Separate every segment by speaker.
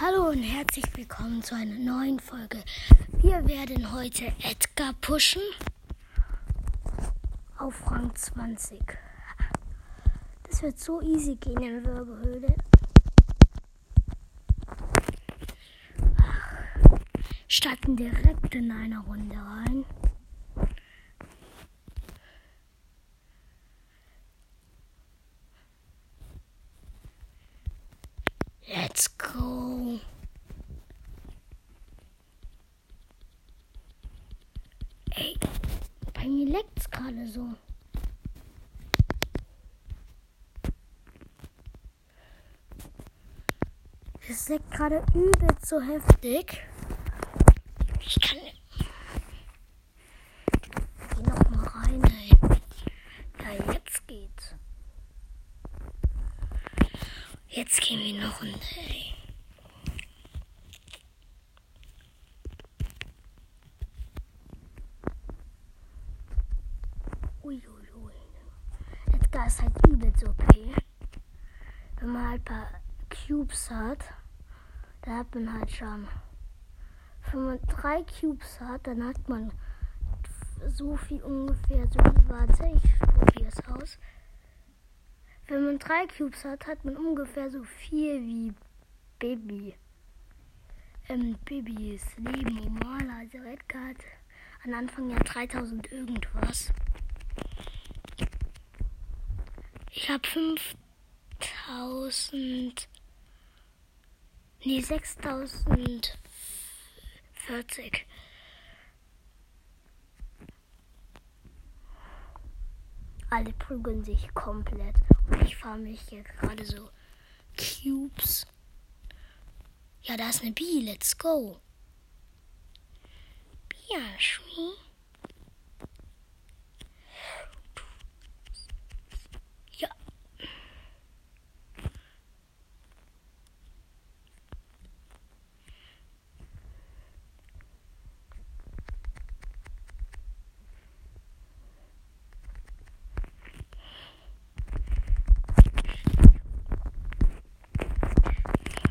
Speaker 1: Hallo und herzlich willkommen zu einer neuen Folge. Wir werden heute Edgar pushen auf Rang 20. Das wird so easy gehen in Wirbelhöhle. Starten direkt in eine Runde rein. Let's go. Ey, bei mir leckt's gerade so. Es leckt gerade übelst so heftig. Ich kann. Geh noch rein, ey. Ja, jetzt geht's. Jetzt gehen wir noch runter, ey. Edgar ist halt übelst okay. Wenn man halt ein paar Cubes hat, da hat man halt schon. Wenn man drei Cubes hat, dann hat man so viel ungefähr, so wie, warte, ich probiere es aus. Wenn man drei Cubes hat, hat man ungefähr so viel wie Baby. Ähm, Babys Leben normal. Also Edgar hat Anfang ja 3000 irgendwas. Ich habe 5000. Nee, 6040. Alle prügeln sich komplett. Und ich fahre mich hier gerade so Cubes. Ja, da ist eine Bee. Let's go. Biaschmi. Ja.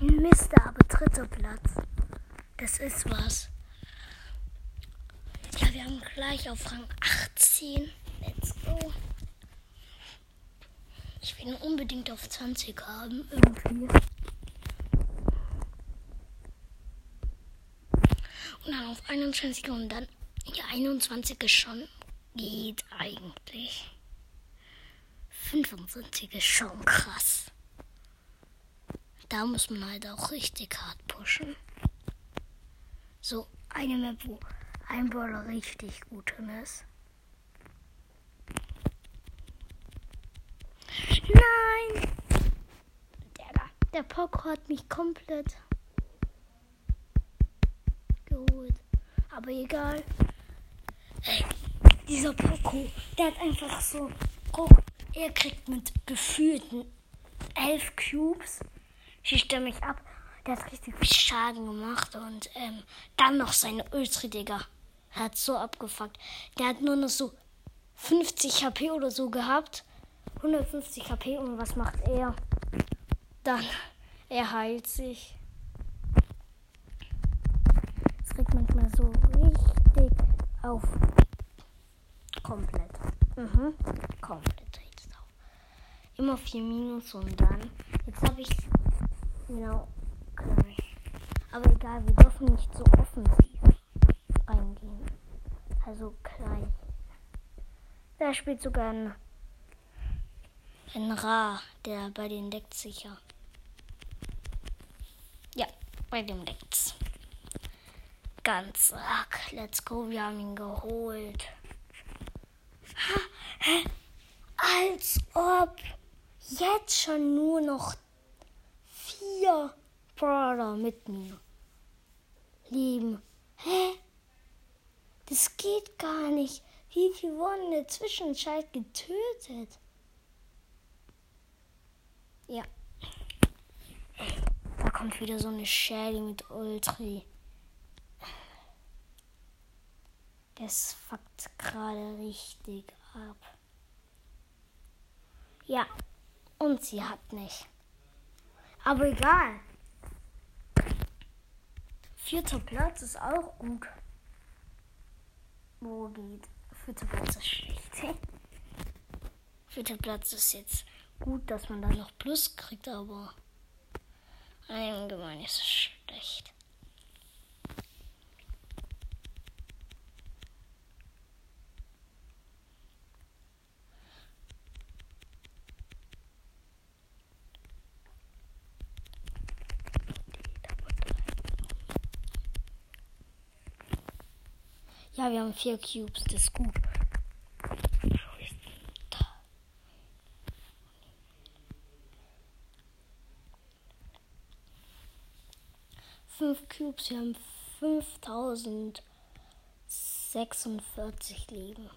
Speaker 1: Mister, aber dritter Platz. Das ist was. Ja, wir haben gleich auf Rang 18. Let's go. Ich will ihn unbedingt auf 20 haben, irgendwie. Und dann auf 21 und dann, ja, 21 ist schon, geht eigentlich. 25 ist schon krass. Da muss man halt auch richtig hart pushen. So eine Map, wo ein Brawler richtig gut drin ist. Nein! Der. Der Poco hat mich komplett geholt. Aber egal. Dieser Poco, der hat einfach so. Guck, er kriegt mit gefühlten elf Cubes schießt er mich ab. Der hat richtig viel Schaden gemacht und ähm, dann noch seine Ultra, Digga. Hat so abgefuckt. Der hat nur noch so 50 HP oder so gehabt. 150 HP und was macht er? Dann, er heilt sich. Es regt manchmal so richtig auf. Komplett. Mhm. Komplett regt es auf. Immer 4 Minus und dann. Jetzt habe ich Genau. Aber egal, wir dürfen nicht so offensiv reingehen. Also gleich. Da spielt sogar ein, ein Ra, der bei den deckt sicher. Ja, bei dem deckt's. Ganz arg. Let's go, wir haben ihn geholt. Hä? Als ob jetzt schon nur noch vier Brawler mit mir leben. Hä? Das geht gar nicht. Wie viel wurden in der Zwischenzeit getötet? Ja. Da kommt wieder so eine Shelly mit Ultri. Das fuckt gerade richtig ab. Ja, und sie hat nicht. Aber egal. Vierter Platz ist auch gut. Wo geht? Vierter Platz ist schlecht. Vierter Platz ist jetzt gut, dass man da noch Plus kriegt, aber allgemein ist es schlecht. Ja, wir haben vier Cubes, das ist gut. Fünf Cubes, wir haben 5046 Leben.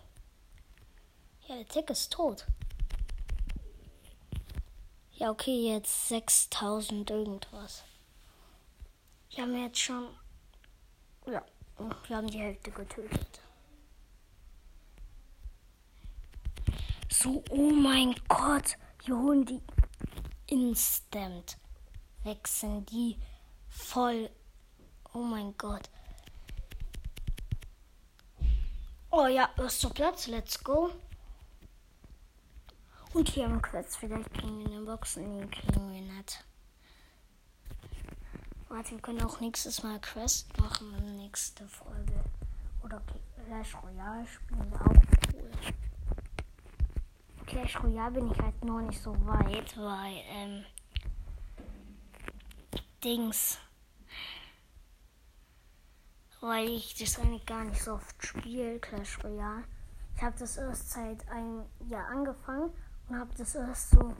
Speaker 1: Ja, der Tick ist tot. Ja, okay, jetzt 6000 irgendwas. Wir haben jetzt schon. Ja. Wir haben die Hälfte getötet. So, oh mein Gott. Wir holen die instant. Wechseln die voll. Oh mein Gott. Oh ja, erster Platz. Let's go. Und wir haben Quest. Vielleicht kriegen wir eine Boxen. Nee, kriegen wir nicht. Warte, wir können auch nächstes Mal Quest machen in nächste Folge. Oder Clash Royale spielen wir auch cool. Clash Royale bin ich halt noch nicht so weit, weil, ähm, Dings. Weil ich das eigentlich gar nicht so oft spiele, Clash Royale. Ich habe das erst seit einem Jahr angefangen und habe das erst so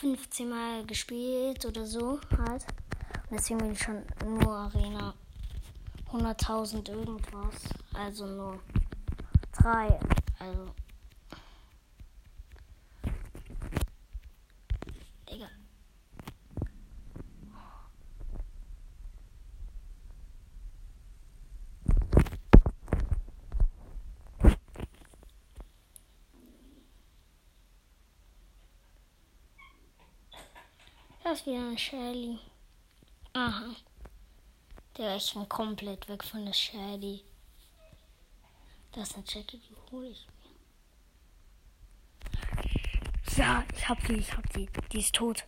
Speaker 1: 15 Mal gespielt oder so halt. Und deswegen bin ich schon nur Arena 100.000 irgendwas. Also nur drei. Also. Egal. Ist wieder eine Shelly. Aha. Der ist schon komplett weg von der Shelly. Das ist eine Jackie, die hole ich mir. Ja, ich hab die, ich hab die. Die ist tot.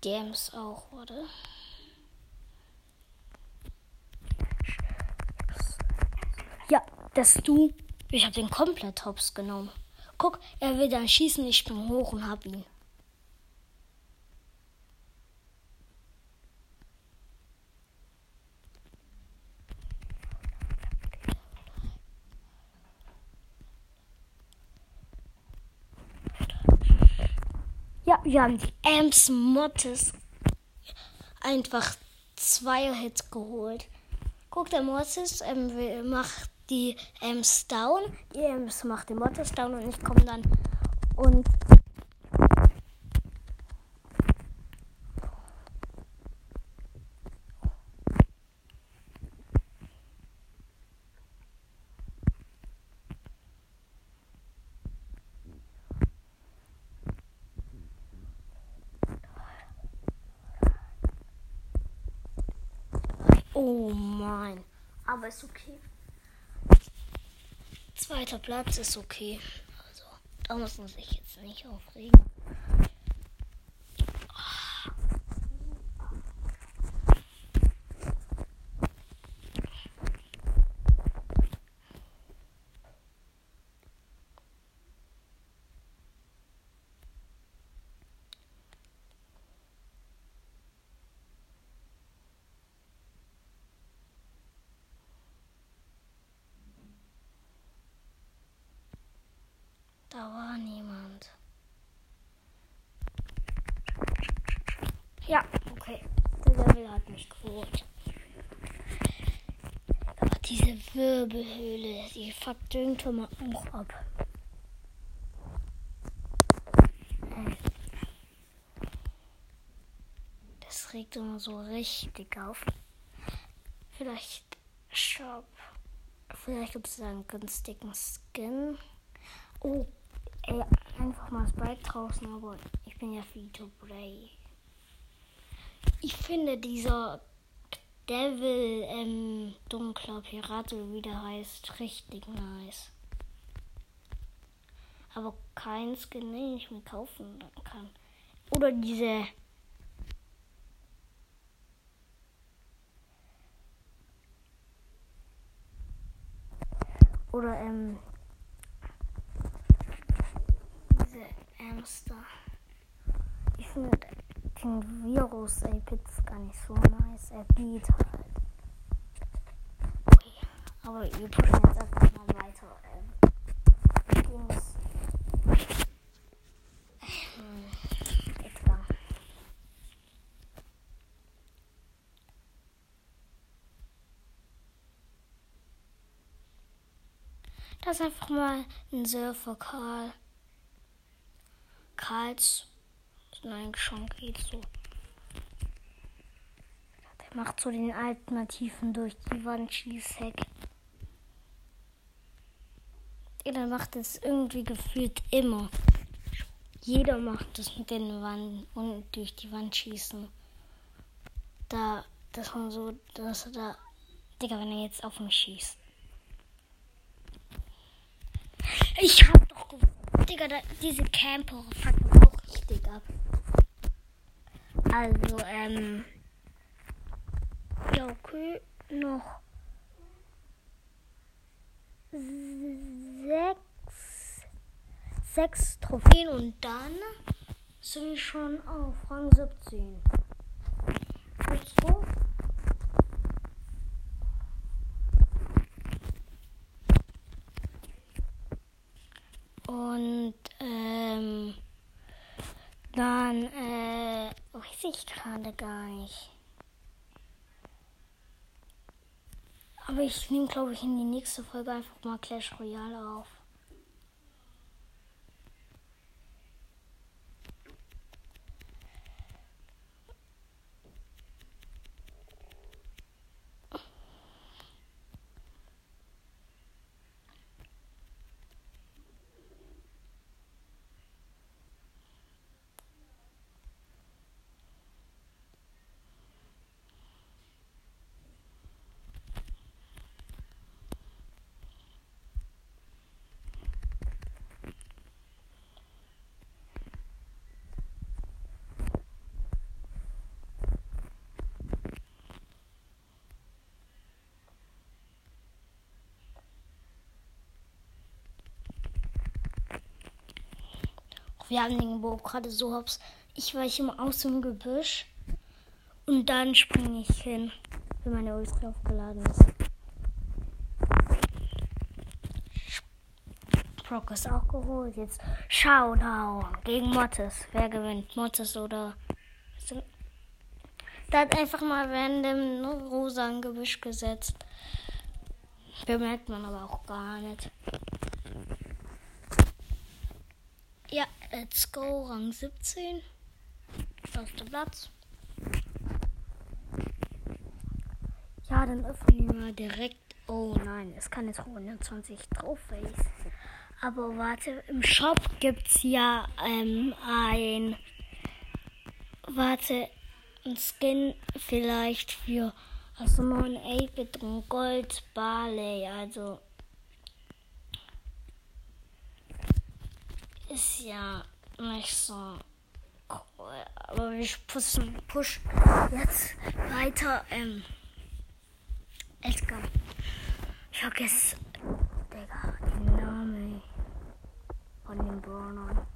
Speaker 1: Games auch, oder? Ja, das du. Ich hab den komplett hops genommen. Guck, er will dann schießen, ich bin hoch und hab ihn. Wir haben die Amps Mottes einfach zwei Hits geholt. Guck, der Mortis ähm, macht die Amps down, die Amps macht die Mottes down und ich komme dann und Oh mein. Aber ist okay. Zweiter Platz ist okay. Also, da muss man sich jetzt nicht aufregen. Da war niemand. Ja, okay. Der Level hat mich geholt. Aber diese Wirbelhöhle, die fuckt irgendwann mal auch ab. Das regt immer so richtig auf. Vielleicht Shop. Vielleicht gibt es einen günstigen Skin. Oh, Ey, einfach mal das Bike draußen, aber ich bin ja free to play. Ich finde dieser Devil ähm, dunkler Pirat, wie der heißt, richtig nice. Aber kein Skin, den ich mir kaufen kann. Oder diese oder ähm diese Hamster. Ich finde den Virus Apits gar nicht so nice. Er geht halt. Okay. Aber wir pushen jetzt einfach mal weiter. Ähm, Dings. Ähm, Edgar. Das ist einfach mal ein Surfer Karl. Karls Nein, schon geht so. Der macht so den Alternativen durch die Wand Schießheck. Der macht es irgendwie gefühlt immer. Jeder macht es mit den Wand und durch die Wand schießen. Da, dass man so, dass er da, Digga, wenn er jetzt auf mich schießt. Ich hab doch gewusst, Digga, da, diese Camper ab. Also, ähm. Ja, okay. Noch sechs, sechs Trophäen und dann sind wir schon auf Rang 17. Let's go. Und ähm, dann äh, weiß ich gerade gar nicht. Aber ich nehme, glaube ich, in die nächste Folge einfach mal Clash Royale auf. Wir haben den Bo gerade so hops. Ich weiche immer aus dem Gebüsch und dann springe ich hin, wenn meine Ultra aufgeladen ist. Brock ist auch geholt. Jetzt Showdown gegen Mottes. Wer gewinnt? Mottes oder. Da hat einfach mal random rosa ein Gebüsch gesetzt. Bemerkt man aber auch gar nicht. Ja, let's go, Rang 17. Erster Platz. Ja, dann öffnen wir direkt. Oh nein, es kann jetzt 120 Trophies. Aber warte, im Shop gibt's ja ähm, ein. Warte, ein Skin vielleicht für. Also mal ein 8-Bit und Gold Barley. Also ist ja nicht so cool. Aber wir pushen, push jetzt weiter. Ähm, Edgar. Ich vergesse, Digga, den Namen von dem Brawlern.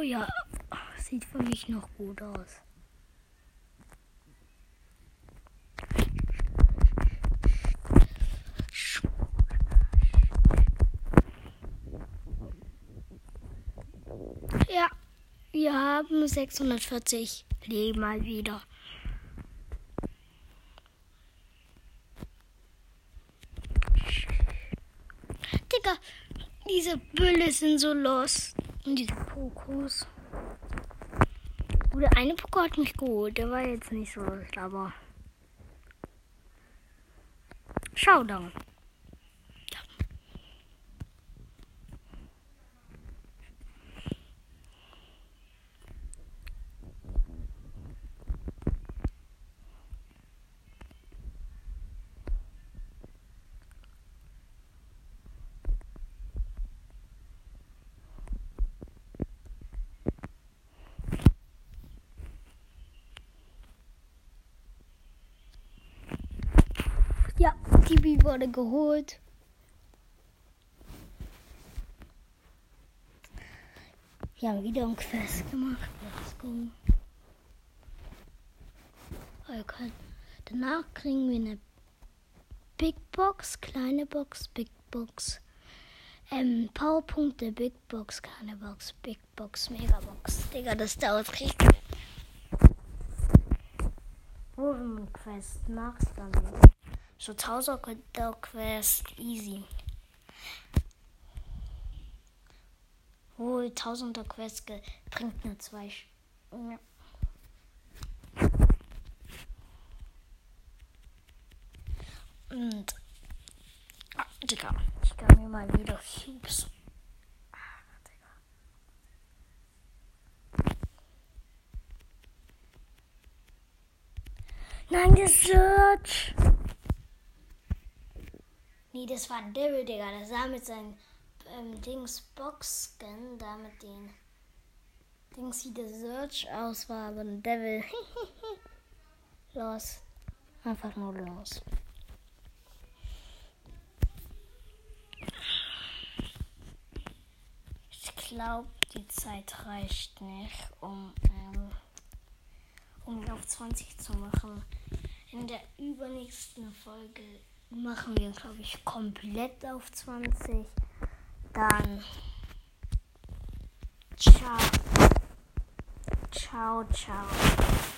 Speaker 1: Oh ja, sieht für mich noch gut aus. Ja, wir haben 640 Leben mal wieder. Digga, diese Bülle sind so los. Und diese Pokos. Oder eine Poko hat mich geholt. Der war jetzt nicht so, aber. Showdown. Ja, Tibi wurde geholt. Wir haben wieder ein Quest gemacht. Let's go. Okay. Danach kriegen wir eine Big Box, kleine Box, Big Box. Ähm, Powerpunkte, Big Box, kleine Box, Big Box, Mega Box. Digga, das dauert richtig. Wo einen Quest machst, dann so 1000 Quest easy. Wohl 1000er Quest bringt nur zwei. Ja. Und. Ah, Digga, ich kann mir mal wieder Cubes. Ah, Nein, der Search. Nee, das war ein Devil, Digga. Das sah mit seinem ähm, Dings Box-Scan, da mit den Dings wie der Search aus war, aber ein Devil. los. Einfach nur los. Ich glaube, die Zeit reicht nicht, um, ähm, um auf 20 zu machen. In der übernächsten Folge machen wir, glaube ich, komplett auf 20. Dann ciao. Ciao, ciao.